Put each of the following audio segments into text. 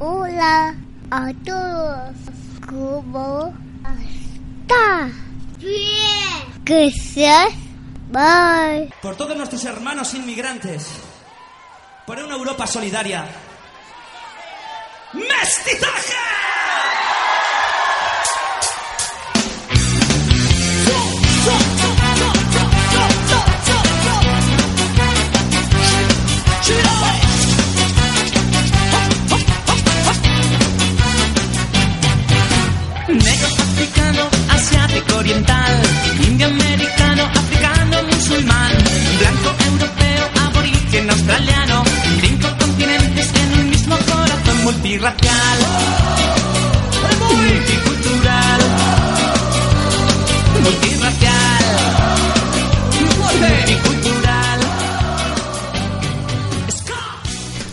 Hola a todos. ¿Cómo está? Bien. Gracias. Bye. Por todos nuestros hermanos inmigrantes. Por una Europa solidaria. ¡Mestizaje! Oriental, indio, americano, africano, musulmán, blanco, europeo, aborigen, australiano, cinco continentes en un mismo corazón multirracial, multicultural, multirracial, multicultural.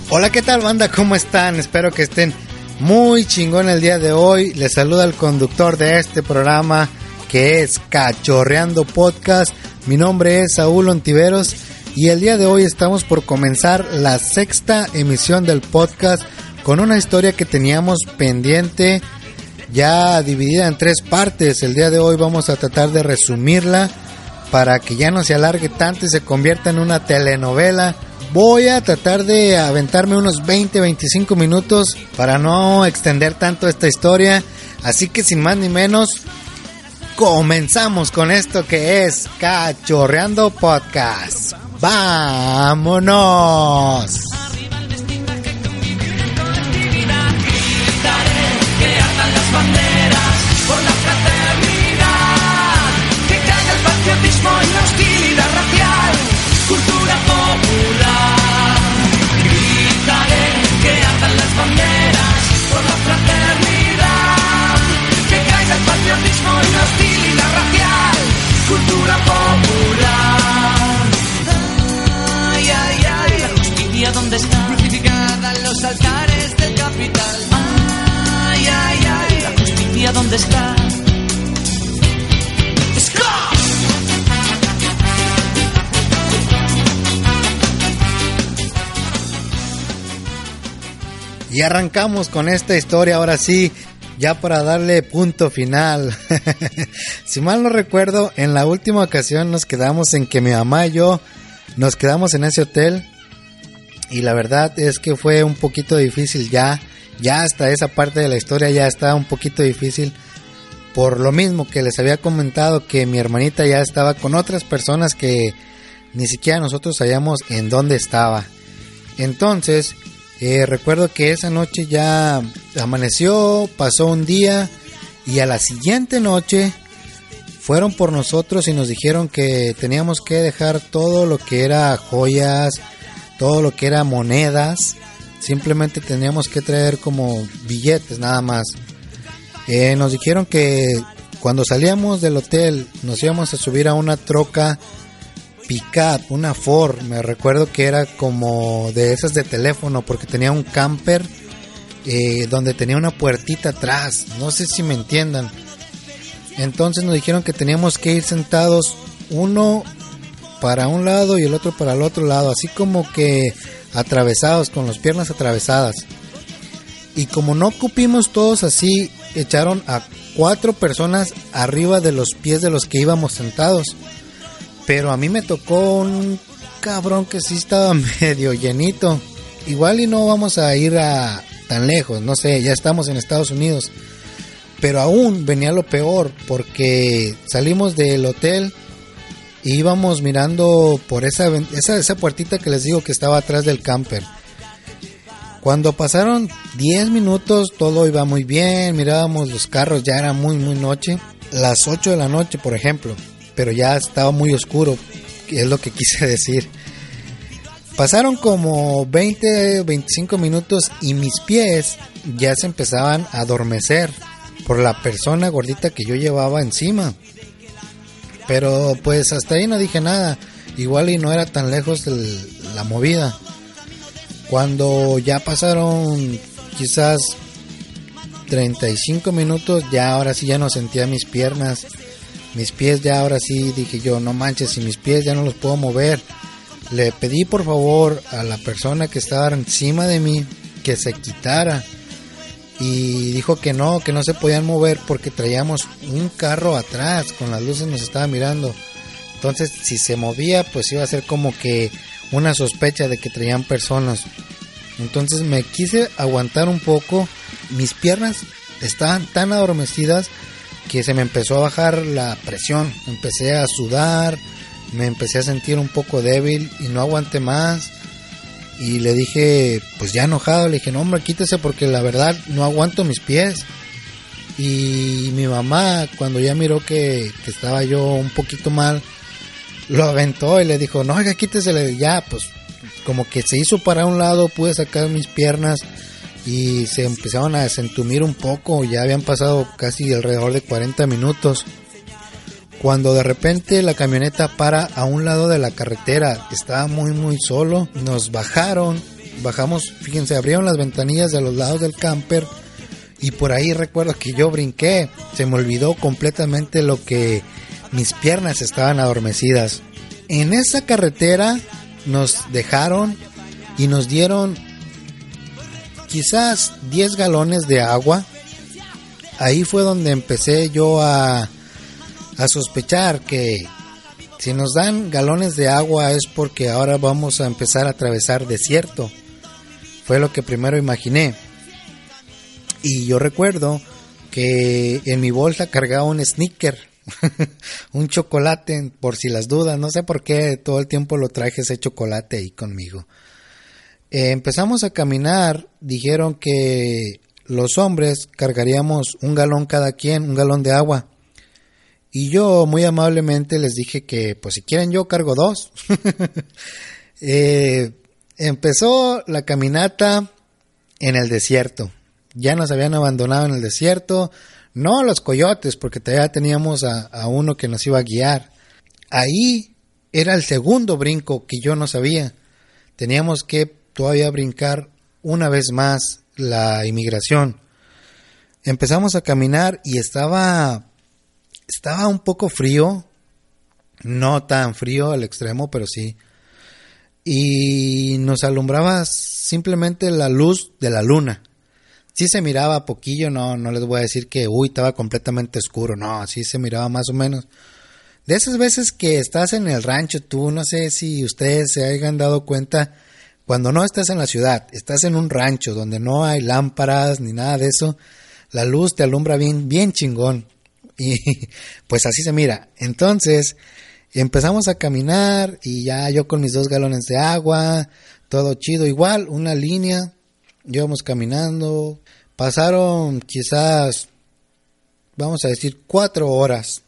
Hola, ¿qué tal banda? ¿Cómo están? Espero que estén muy chingón el día de hoy. Les saluda el conductor de este programa que es Cachorreando Podcast. Mi nombre es Saúl Ontiveros y el día de hoy estamos por comenzar la sexta emisión del podcast con una historia que teníamos pendiente ya dividida en tres partes. El día de hoy vamos a tratar de resumirla para que ya no se alargue tanto y se convierta en una telenovela. Voy a tratar de aventarme unos 20-25 minutos para no extender tanto esta historia. Así que sin más ni menos, comenzamos con esto que es Cachorreando Podcast. ¡Vámonos! Dónde está. Y arrancamos con esta historia ahora sí, ya para darle punto final. si mal no recuerdo, en la última ocasión nos quedamos en que mi mamá y yo nos quedamos en ese hotel. Y la verdad es que fue un poquito difícil ya. Ya hasta esa parte de la historia ya estaba un poquito difícil. Por lo mismo que les había comentado que mi hermanita ya estaba con otras personas que ni siquiera nosotros sabíamos en dónde estaba. Entonces, eh, recuerdo que esa noche ya amaneció, pasó un día y a la siguiente noche fueron por nosotros y nos dijeron que teníamos que dejar todo lo que era joyas, todo lo que era monedas, simplemente teníamos que traer como billetes nada más. Eh, nos dijeron que cuando salíamos del hotel nos íbamos a subir a una troca pickup, una Ford, me recuerdo que era como de esas de teléfono porque tenía un camper eh, donde tenía una puertita atrás, no sé si me entiendan. Entonces nos dijeron que teníamos que ir sentados uno para un lado y el otro para el otro lado, así como que atravesados, con las piernas atravesadas. Y como no cupimos todos así, echaron a cuatro personas arriba de los pies de los que íbamos sentados. Pero a mí me tocó un cabrón que sí estaba medio llenito. Igual y no vamos a ir a tan lejos, no sé, ya estamos en Estados Unidos. Pero aún venía lo peor porque salimos del hotel íbamos mirando por esa, esa, esa puertita que les digo que estaba atrás del camper. Cuando pasaron 10 minutos todo iba muy bien, mirábamos los carros, ya era muy muy noche, las 8 de la noche por ejemplo, pero ya estaba muy oscuro, es lo que quise decir. Pasaron como 20 25 minutos y mis pies ya se empezaban a adormecer por la persona gordita que yo llevaba encima. Pero pues hasta ahí no dije nada, igual y no era tan lejos el- la movida. Cuando ya pasaron quizás 35 minutos, ya ahora sí ya no sentía mis piernas. Mis pies ya ahora sí dije yo, no manches, si mis pies ya no los puedo mover. Le pedí por favor a la persona que estaba encima de mí que se quitara. Y dijo que no, que no se podían mover porque traíamos un carro atrás, con las luces nos estaba mirando. Entonces, si se movía, pues iba a ser como que una sospecha de que traían personas. Entonces me quise aguantar un poco, mis piernas estaban tan adormecidas que se me empezó a bajar la presión, empecé a sudar, me empecé a sentir un poco débil y no aguanté más y le dije, pues ya enojado, le dije, no hombre, quítese porque la verdad no aguanto mis pies. Y mi mamá, cuando ya miró que, estaba yo un poquito mal, lo aventó y le dijo, no, oiga, quítese, ya, pues como que se hizo para un lado, pude sacar mis piernas y se empezaron a desentumir un poco, ya habían pasado casi alrededor de 40 minutos cuando de repente la camioneta para a un lado de la carretera, estaba muy muy solo, nos bajaron, bajamos, fíjense, abrieron las ventanillas de los lados del camper y por ahí recuerdo que yo brinqué, se me olvidó completamente lo que mis piernas estaban adormecidas. En esa carretera nos dejaron y nos dieron quizás 10 galones de agua. Ahí fue donde empecé yo a a sospechar que si nos dan galones de agua es porque ahora vamos a empezar a atravesar desierto. Fue lo que primero imaginé. Y yo recuerdo que en mi bolsa cargaba un sneaker, un chocolate, por si las dudas. No sé por qué todo el tiempo lo traje ese chocolate ahí conmigo. Eh, empezamos a caminar, dijeron que los hombres cargaríamos un galón cada quien, un galón de agua. Y yo muy amablemente les dije que, pues si quieren yo cargo dos. Eh, empezó la caminata en el desierto. Ya nos habían abandonado en el desierto. No los coyotes, porque todavía teníamos a, a uno que nos iba a guiar. Ahí era el segundo brinco que yo no sabía. Teníamos que todavía brincar una vez más la inmigración. Empezamos a caminar y estaba estaba un poco frío, no tan frío al extremo, pero sí. Y nos alumbraba simplemente la luz de la luna. Sí se miraba poquillo, no, no les voy a decir que, uy, estaba completamente oscuro, no, sí se miraba más o menos. De esas veces que estás en el rancho, tú, no sé si ustedes se hayan dado cuenta, cuando no estás en la ciudad, estás en un rancho donde no hay lámparas ni nada de eso, la luz te alumbra bien, bien chingón. Y pues así se mira. Entonces empezamos a caminar y ya yo con mis dos galones de agua, todo chido, igual, una línea, íbamos caminando, pasaron quizás, vamos a decir, cuatro horas.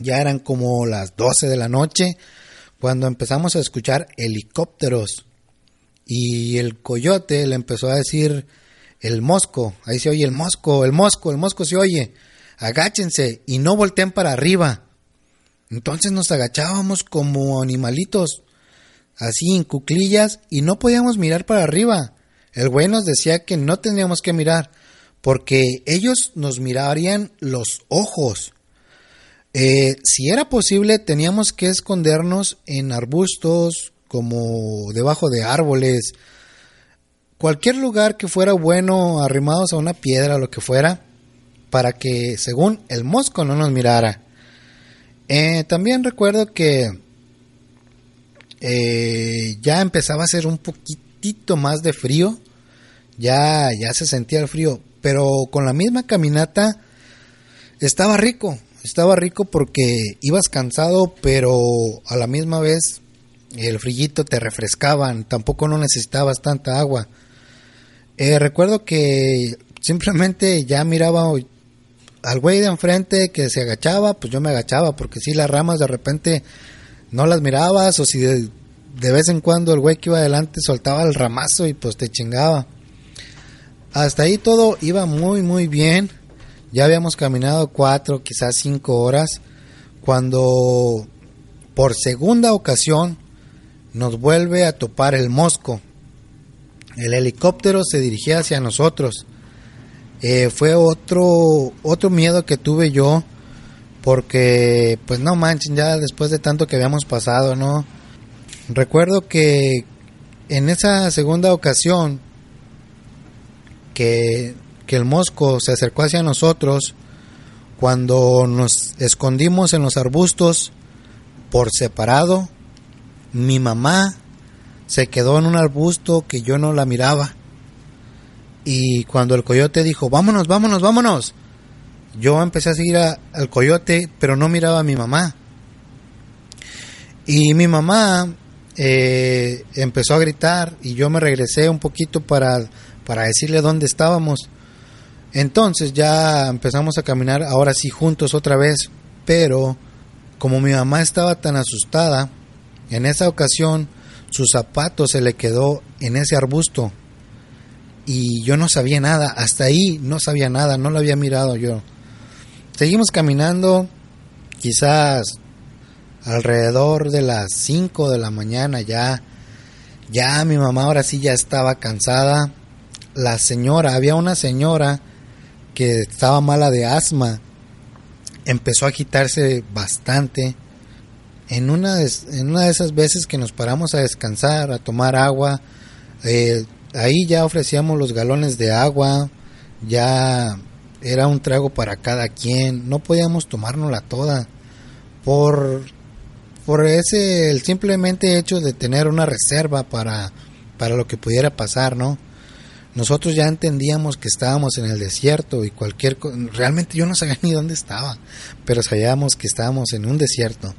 Ya eran como las doce de la noche cuando empezamos a escuchar helicópteros y el coyote le empezó a decir el mosco, ahí se oye el mosco, el mosco, el mosco se oye agáchense y no volteen para arriba. Entonces nos agachábamos como animalitos, así en cuclillas, y no podíamos mirar para arriba. El güey nos decía que no teníamos que mirar, porque ellos nos mirarían los ojos. Eh, si era posible, teníamos que escondernos en arbustos, como debajo de árboles, cualquier lugar que fuera bueno, arrimados a una piedra, lo que fuera, para que, según el mosco, no nos mirara. Eh, también recuerdo que eh, ya empezaba a hacer un poquitito más de frío, ya, ya se sentía el frío, pero con la misma caminata estaba rico, estaba rico porque ibas cansado, pero a la misma vez el frillito te refrescaban, tampoco no necesitabas tanta agua. Eh, recuerdo que simplemente ya miraba al güey de enfrente que se agachaba, pues yo me agachaba, porque si las ramas de repente no las mirabas, o si de, vez en cuando el güey que iba adelante soltaba el ramazo y pues te chingaba. Hasta ahí todo iba muy, muy bien. Ya habíamos caminado cuatro, quizás cinco horas, cuando por segunda ocasión nos vuelve a topar el mosco. El helicóptero se dirigía hacia nosotros eh, fue otro, otro miedo que tuve yo, porque pues no manchen, ya después de tanto que habíamos pasado, ¿no? Recuerdo que en esa segunda ocasión que, que el mosco se acercó hacia nosotros cuando nos escondimos en los arbustos por separado. Mi mamá se quedó en un arbusto que yo no la miraba. Y cuando el coyote dijo, vámonos, vámonos, vámonos, yo empecé a seguir al coyote, pero no miraba a mi mamá. Y mi mamá eh, empezó a gritar y yo me regresé un poquito para, para decirle dónde estábamos. Entonces ya empezamos a caminar ahora sí juntos otra vez, pero como mi mamá estaba tan asustada, en esa ocasión su zapato se le quedó en ese arbusto y yo no sabía nada, hasta ahí no sabía nada, no lo había mirado yo. Seguimos caminando, quizás alrededor de las 5 de la mañana ya, ya mi mamá ahora sí ya estaba cansada. La señora, había una señora que estaba mala de asma, empezó a agitarse bastante. En una, de, en una de esas veces que nos paramos a descansar, a tomar agua, eh, ahí ya ofrecíamos los galones de agua, ya era un trago para cada quien, no podíamos tomárnosla toda por por ese el simplemente hecho de tener una reserva para para lo que pudiera pasar, ¿no? Nosotros ya entendíamos que estábamos en el desierto y cualquier realmente yo no sabía ni dónde estaba, pero sabíamos que estábamos en un desierto.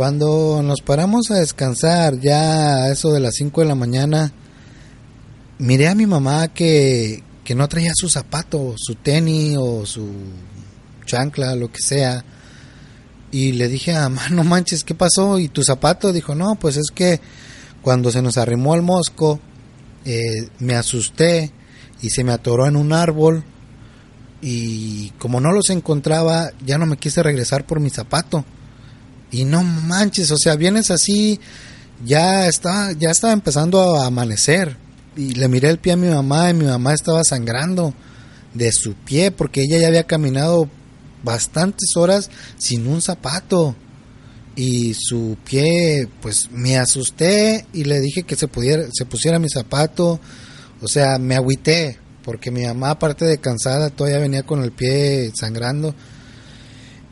Cuando nos paramos a descansar ya a eso de las 5 de la mañana, miré a mi mamá que, que no traía su zapato, su tenis o su chancla, lo que sea. Y le dije a mamá, no manches, ¿qué pasó? ¿Y tu zapato? Dijo, no, pues es que cuando se nos arrimó el mosco, eh, me asusté y se me atoró en un árbol. Y como no los encontraba, ya no me quise regresar por mi zapato. Y no manches, o sea, vienes así, ya está, ya estaba empezando a amanecer. Y le miré el pie a mi mamá y mi mamá estaba sangrando de su pie porque ella ya había caminado bastantes horas sin un zapato. Y su pie pues me asusté y le dije que se pudiera se pusiera mi zapato. O sea me agüité porque mi mamá aparte de cansada todavía venía con el pie sangrando.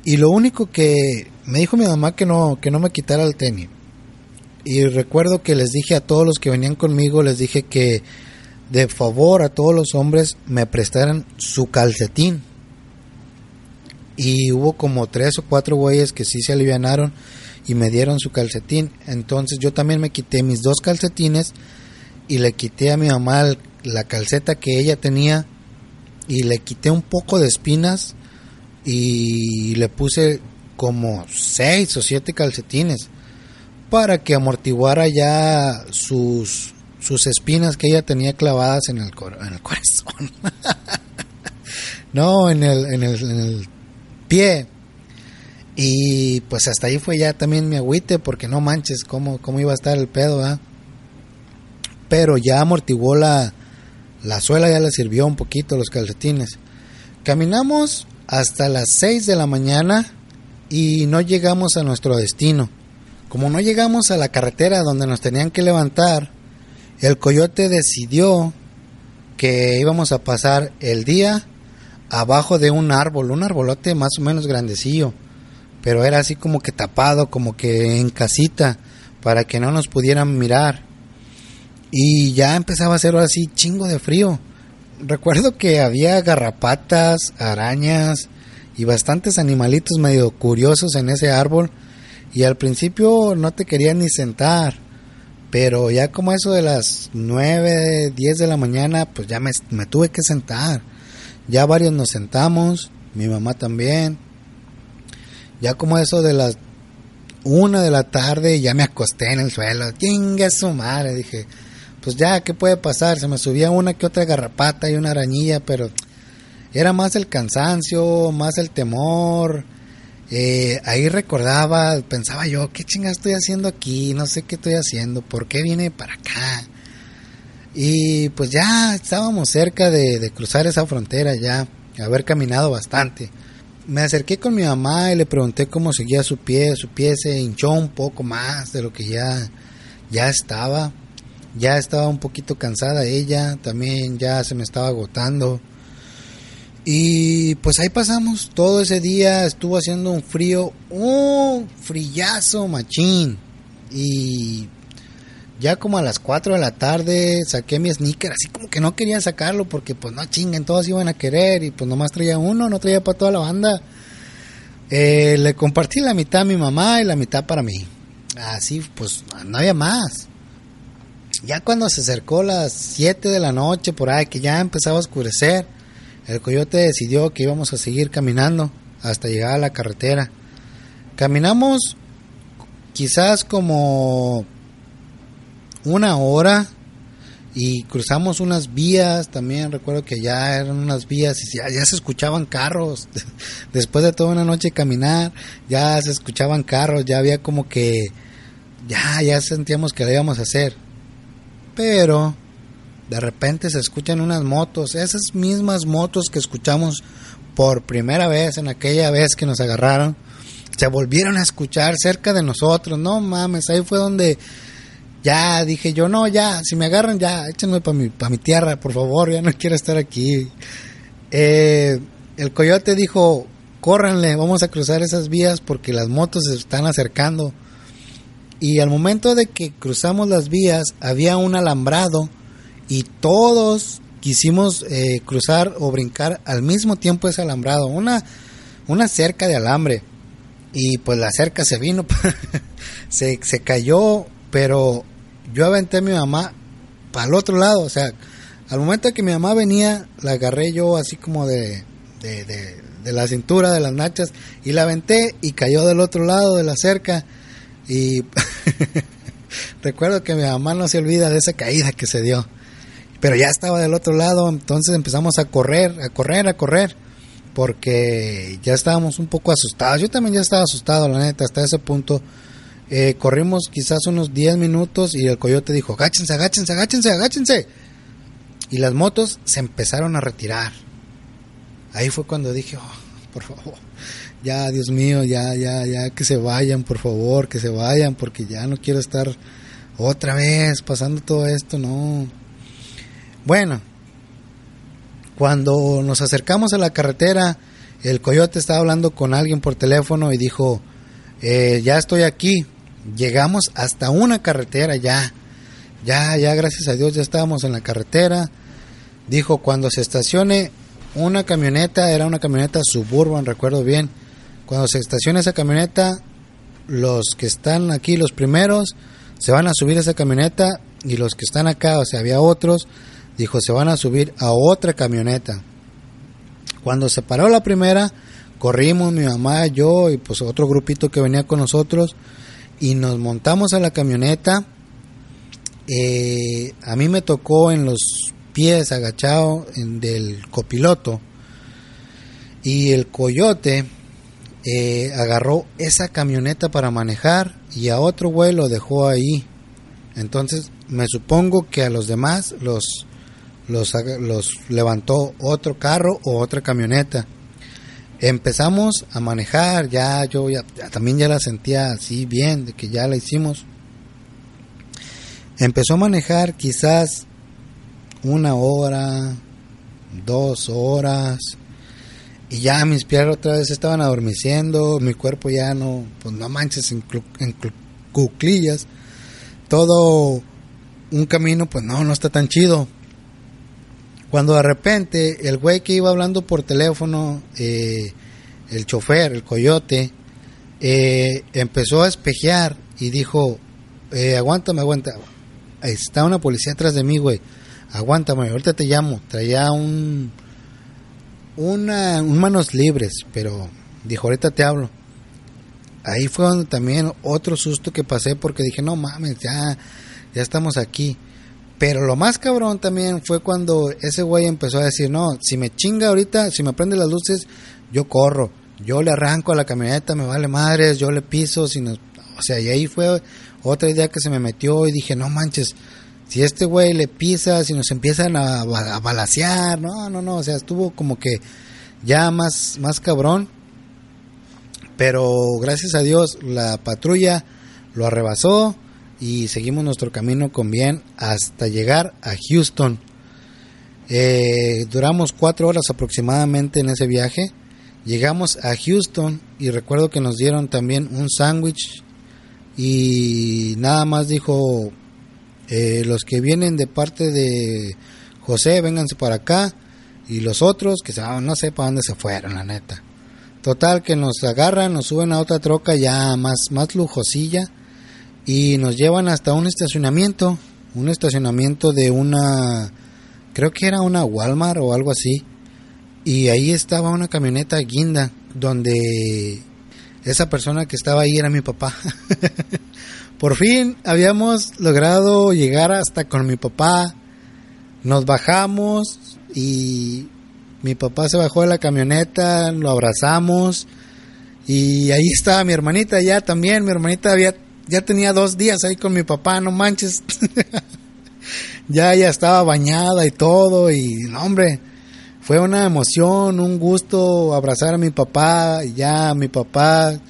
Y lo único que me dijo mi mamá que no que no me quitara el tenis y recuerdo que les dije a todos los que venían conmigo, les dije que de favor a todos los hombres me prestaran su calcetín. Y hubo como tres o cuatro güeyes que sí se alivianaron y me dieron su calcetín. Entonces yo también me quité mis dos calcetines y le quité a mi mamá la calceta que ella tenía y le quité un poco de espinas y le puse como seis o siete calcetines para que amortiguara ya sus, sus espinas que ella tenía clavadas en el, en el corazón. no, en el, en, el, en el pie. Y pues hasta ahí fue ya también mi agüite, porque no manches cómo, cómo iba a estar el pedo, ¿verdad? Pero ya amortiguó la, la suela, ya le sirvió un poquito los calcetines. Caminamos hasta las 6 de la mañana y no llegamos a nuestro destino. Como no llegamos a la carretera donde nos tenían que levantar, el coyote decidió que íbamos a pasar el día abajo de un árbol, un arbolote más o menos grandecillo, pero era así como que tapado, como que en casita, para que no nos pudieran mirar. Y ya empezaba a hacer así chingo de frío. Recuerdo que había garrapatas, arañas y bastantes animalitos medio curiosos en ese árbol y al principio no te quería ni sentar, pero ya como eso de las 9, 10 de la mañana, pues ya me, me tuve que sentar. Ya varios nos sentamos, mi mamá también. Ya como eso de las 1 de la tarde, ya me acosté en el suelo. Chinga su madre, dije. Pues ya, ¿qué puede pasar? Se me subía una que otra garrapata y una arañilla, pero era más el cansancio, más el temor eh, ahí recordaba, pensaba yo, ¿qué chingas estoy haciendo aquí? No sé qué estoy haciendo, ¿por qué vine para acá? Y pues ya estábamos cerca de, cruzar esa frontera, ya, haber caminado bastante. Me acerqué con mi mamá y le pregunté cómo seguía su pie, su pie se hinchó un poco más de lo que ya, ya estaba. Ya estaba un poquito cansada ella, también ya se me estaba agotando. Y pues ahí pasamos todo ese día, estuvo haciendo un frío, un frillazo machín. Y ya como a las 4 de la tarde saqué mi sneaker, así como que no quería sacarlo porque pues no chinguen, todos iban a querer y pues nomás traía uno, no traía para toda la banda. Eh, le compartí la mitad a mi mamá y la mitad para mí. Así pues no había más. Ya cuando se acercó las 7 de la noche por ahí, que ya empezaba a oscurecer, el coyote decidió que íbamos a seguir caminando hasta llegar a la carretera. Caminamos quizás como una hora y cruzamos unas vías, también recuerdo que ya eran unas vías y ya, se escuchaban carros, después de toda una noche caminar, ya se escuchaban carros, ya había como que, ya, ya sentíamos que lo íbamos a hacer, pero de repente se escuchan unas motos, esas mismas motos que escuchamos por primera vez en aquella vez que nos agarraron, se volvieron a escuchar cerca de nosotros, no mames, ahí fue donde ya dije yo, no, ya, si me agarran, ya, échenme para mi, mi tierra, por favor, ya no quiero estar aquí. Eh, el coyote dijo, córranle, vamos a cruzar esas vías porque las motos se están acercando. Y al momento de que cruzamos las vías, había un alambrado y todos quisimos eh, cruzar o brincar al mismo tiempo ese alambrado, una, una cerca de alambre. Y pues la cerca se vino, se, se cayó, pero yo aventé a mi mamá para el otro lado, o sea, al momento que mi mamá venía, la agarré yo así como de, de, de, la cintura, de las nachas, y la aventé y cayó del otro lado de la cerca. Y recuerdo que mi mamá no se olvida de esa caída que se dio pero ya estaba del otro lado, entonces empezamos a correr, a correr, a correr, porque ya estábamos un poco asustados. Yo también ya estaba asustado, la neta, hasta ese punto. Eh, corrimos quizás unos 10 minutos y el coyote dijo, agáchense, agáchense, agáchense, agáchense. Y las motos se empezaron a retirar. Ahí fue cuando dije, oh, por favor, ya, Dios mío, ya, ya, ya, que se vayan, por favor, que se vayan, porque ya no quiero estar otra vez pasando todo esto, no. Bueno, cuando nos acercamos a la carretera, el coyote estaba hablando con alguien por teléfono y dijo, eh, ya estoy aquí, llegamos hasta una carretera ya, ya, ya, gracias a Dios ya estábamos en la carretera. Dijo, cuando se estacione una camioneta, era una camioneta suburban, recuerdo bien, cuando se estacione esa camioneta, los que están aquí, los primeros, se van a subir a esa camioneta y los que están acá, o sea, había otros, dijo, se van a subir a otra camioneta. Cuando se paró la primera, corrimos mi mamá, yo y pues otro grupito que venía con nosotros y nos montamos a la camioneta. Eh, a mí me tocó en los pies agachado del copiloto y el coyote eh, agarró esa camioneta para manejar y a otro güey lo dejó ahí. Entonces me supongo que a los demás los los, los levantó otro carro o otra camioneta. Empezamos a manejar, ya yo ya, también ya la sentía así bien, de que ya la hicimos. Empezó a manejar quizás una hora, dos horas, y ya mis piernas otra vez estaban adormeciendo, mi cuerpo ya no, pues no manches en, en cuclillas, todo un camino pues no, no está tan chido, cuando de repente el güey que iba hablando por teléfono, eh, el chofer, el coyote, eh, empezó a espejear y dijo, eh, aguántame, aguanta. Está una policía atrás de mí, güey. Aguántame, ahorita te llamo. Traía un, una, un manos libres, pero dijo, ahorita te hablo. Ahí fue donde también otro susto que pasé porque dije, no mames, ya, ya estamos aquí. Pero lo más cabrón también fue cuando ese güey empezó a decir, no, si me chinga ahorita, si me prende las luces, yo corro, yo le arranco a la camioneta, me vale madres, yo le piso, si o sea, y ahí fue otra idea que se me metió y dije, no manches, si este güey le pisa, si nos empiezan a, a balasear, no, no, no, o sea, estuvo como que ya más, más cabrón. Pero gracias a Dios la patrulla lo arrebasó, y seguimos nuestro camino con bien hasta llegar a Houston. Eh, duramos cuatro horas aproximadamente en ese viaje. Llegamos a Houston y recuerdo que nos dieron también un sándwich y nada más dijo eh, los que vienen de parte de José, vénganse para acá y los otros que se no sé para dónde se fueron, la neta. Total que nos agarran, nos suben a otra troca ya más más lujosilla y nos llevan hasta un estacionamiento, un estacionamiento de una creo que era una Walmart o algo así. Y ahí estaba una camioneta guinda donde esa persona que estaba ahí era mi papá. Por fin habíamos logrado llegar hasta con mi papá. Nos bajamos y mi papá se bajó de la camioneta, lo abrazamos y ahí estaba mi hermanita ya también. Mi hermanita había ya tenía dos días ahí con mi papá, no manches. ya ya estaba bañada y todo y no, hombre, fue una emoción, un gusto abrazar a mi papá, ya mi papá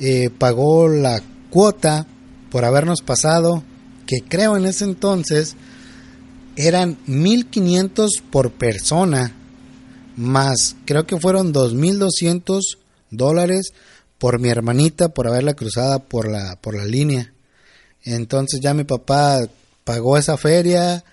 eh, pagó la cuota por habernos pasado, que creo en ese entonces eran 1500 por persona, más creo que fueron 2200 dólares por mi hermanita por haberla cruzada por la por la línea. Entonces ya mi papá pagó esa feria,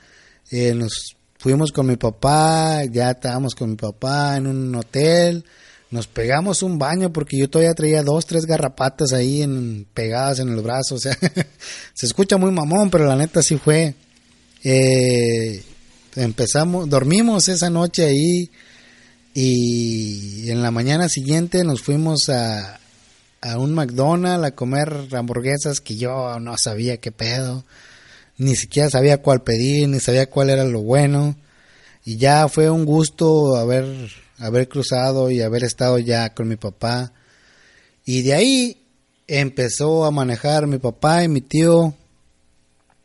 eh, nos fuimos con mi papá, ya estábamos con mi papá en un hotel, nos pegamos un baño porque yo todavía traía dos, tres garrapatas ahí en, pegadas en el brazo, o sea, se escucha muy mamón, pero la neta sí fue. Eh, empezamos, dormimos esa noche ahí y en la mañana siguiente nos fuimos a, a un McDonald's a comer hamburguesas que yo no sabía qué pedo ni siquiera sabía cuál pedir, ni sabía cuál era lo bueno. Y ya fue un gusto haber, haber cruzado y haber estado ya con mi papá. Y de ahí empezó a manejar mi papá y mi tío,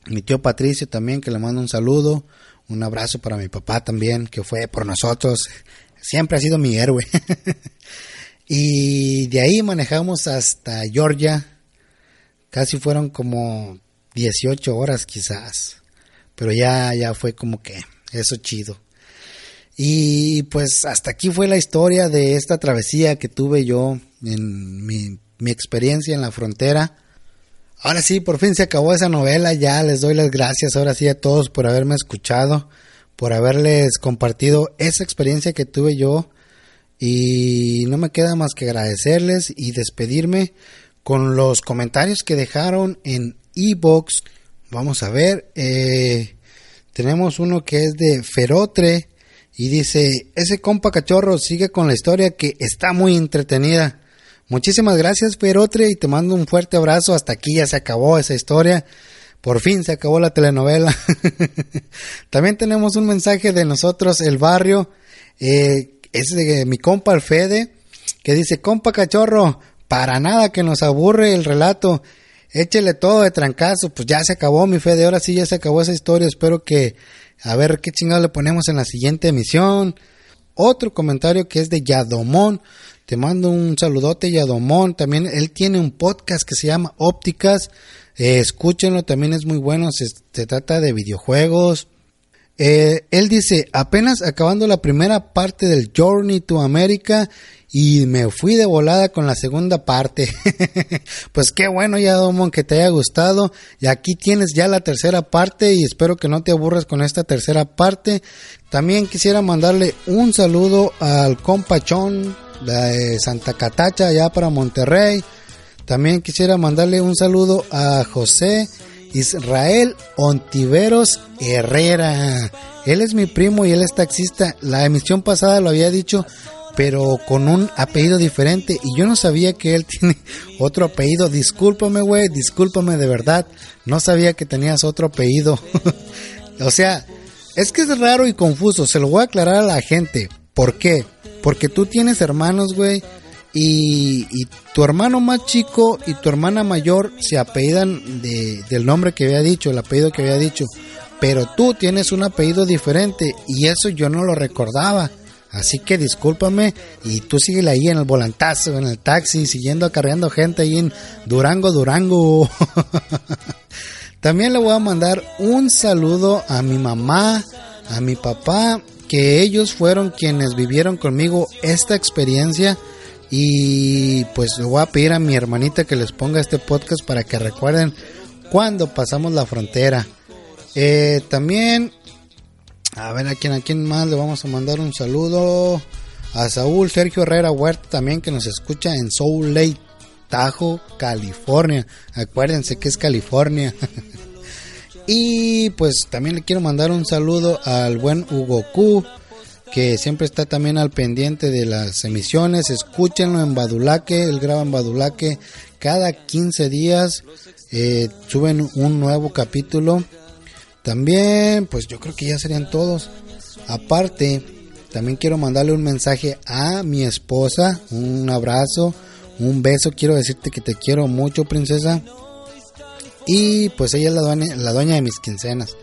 mi tío Patricio también, que le mando un saludo, un abrazo para mi papá también, que fue por nosotros, siempre ha sido mi héroe. y de ahí manejamos hasta Georgia, casi fueron como 18 horas quizás, pero ya, ya fue como que eso chido. Y pues hasta aquí fue la historia de esta travesía que tuve yo en mi, mi experiencia en la frontera. Ahora sí, por fin se acabó esa novela, ya les doy las gracias ahora sí a todos por haberme escuchado, por haberles compartido esa experiencia que tuve yo y no me queda más que agradecerles y despedirme con los comentarios que dejaron en e-box. Vamos a ver. Eh, tenemos uno que es de Ferotre. Y dice, ese compa cachorro sigue con la historia que está muy entretenida. Muchísimas gracias Ferotre y te mando un fuerte abrazo. Hasta aquí ya se acabó esa historia. Por fin se acabó la telenovela. También tenemos un mensaje de nosotros, el barrio. Eh, es de mi compa Alfede, que dice, compa cachorro, para nada que nos aburre el relato. Échele todo de trancazo, pues ya se acabó mi fe de ahora sí ya se acabó esa historia, espero que a ver qué chingado le ponemos en la siguiente emisión. Otro comentario que es de Yadomón, te mando un saludote Yadomón, también él tiene un podcast que se llama Ópticas, eh, escúchenlo, también es muy bueno, se, trata de videojuegos. Eh, él dice, apenas acabando la primera parte del Journey to America y me fui de volada con la segunda parte. pues qué bueno ya, Domon, que te haya gustado. Y aquí tienes ya la tercera parte y espero que no te aburras con esta tercera parte. También quisiera mandarle un saludo al compachón de Santa Catacha, allá para Monterrey. También quisiera mandarle un saludo a José Israel Ontiveros Herrera. Él es mi primo y él es taxista. La emisión pasada lo había dicho, pero con un apellido diferente y yo no sabía que él tiene otro apellido. Discúlpame, güey, discúlpame de verdad. No sabía que tenías otro apellido. o sea, es que es raro y confuso. Se lo voy a aclarar a la gente. ¿Por qué? Porque tú tienes hermanos, güey. Y, tu hermano más chico y tu hermana mayor se apellidan de, del nombre que había dicho, el apellido que había dicho. Pero tú tienes un apellido diferente y eso yo no lo recordaba. Así que discúlpame y tú sigue ahí en el volantazo, en el taxi, siguiendo acarreando gente ahí en Durango, Durango. También le voy a mandar un saludo a mi mamá, a mi papá, que ellos fueron quienes vivieron conmigo esta experiencia. Y pues le voy a pedir a mi hermanita que les ponga este podcast para que recuerden cuando pasamos la frontera. Eh, también, a ver a quién, a quién más le vamos a mandar un saludo. A Saúl Sergio Herrera Huerta también que nos escucha en Soul Lake, Tajo, California. Acuérdense que es California. y pues también le quiero mandar un saludo al buen Hugo Q que siempre está también al pendiente de las emisiones. Escúchenlo en Badulaque, él graba en Badulaque cada 15 días. Eh, suben un nuevo capítulo. También, pues yo creo que ya serían todos. Aparte, también quiero mandarle un mensaje a mi esposa, un abrazo, un beso. Quiero decirte que te quiero mucho, princesa. Y pues ella es la dueña, la dueña de mis quincenas.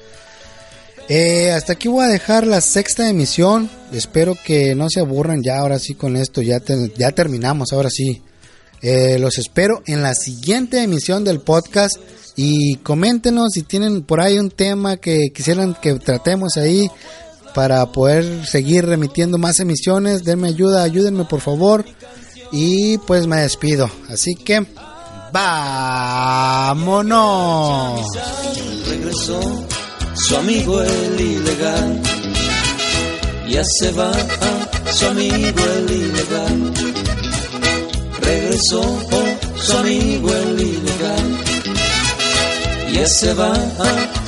Eh, hasta aquí voy a dejar la sexta emisión. Espero que no se aburran ya ahora sí con esto. Ya, ya terminamos, ahora sí. Eh, los espero en la siguiente emisión del podcast. Y coméntenos si tienen por ahí un tema que quisieran que tratemos ahí para poder seguir remitiendo más emisiones. Denme ayuda, ayúdenme por favor. Y pues me despido. Así que vámonos. Su amigo el ilegal. Ya se va su amigo el ilegal. Regresó su amigo el ilegal. Ya se va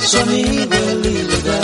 su amigo el ilegal.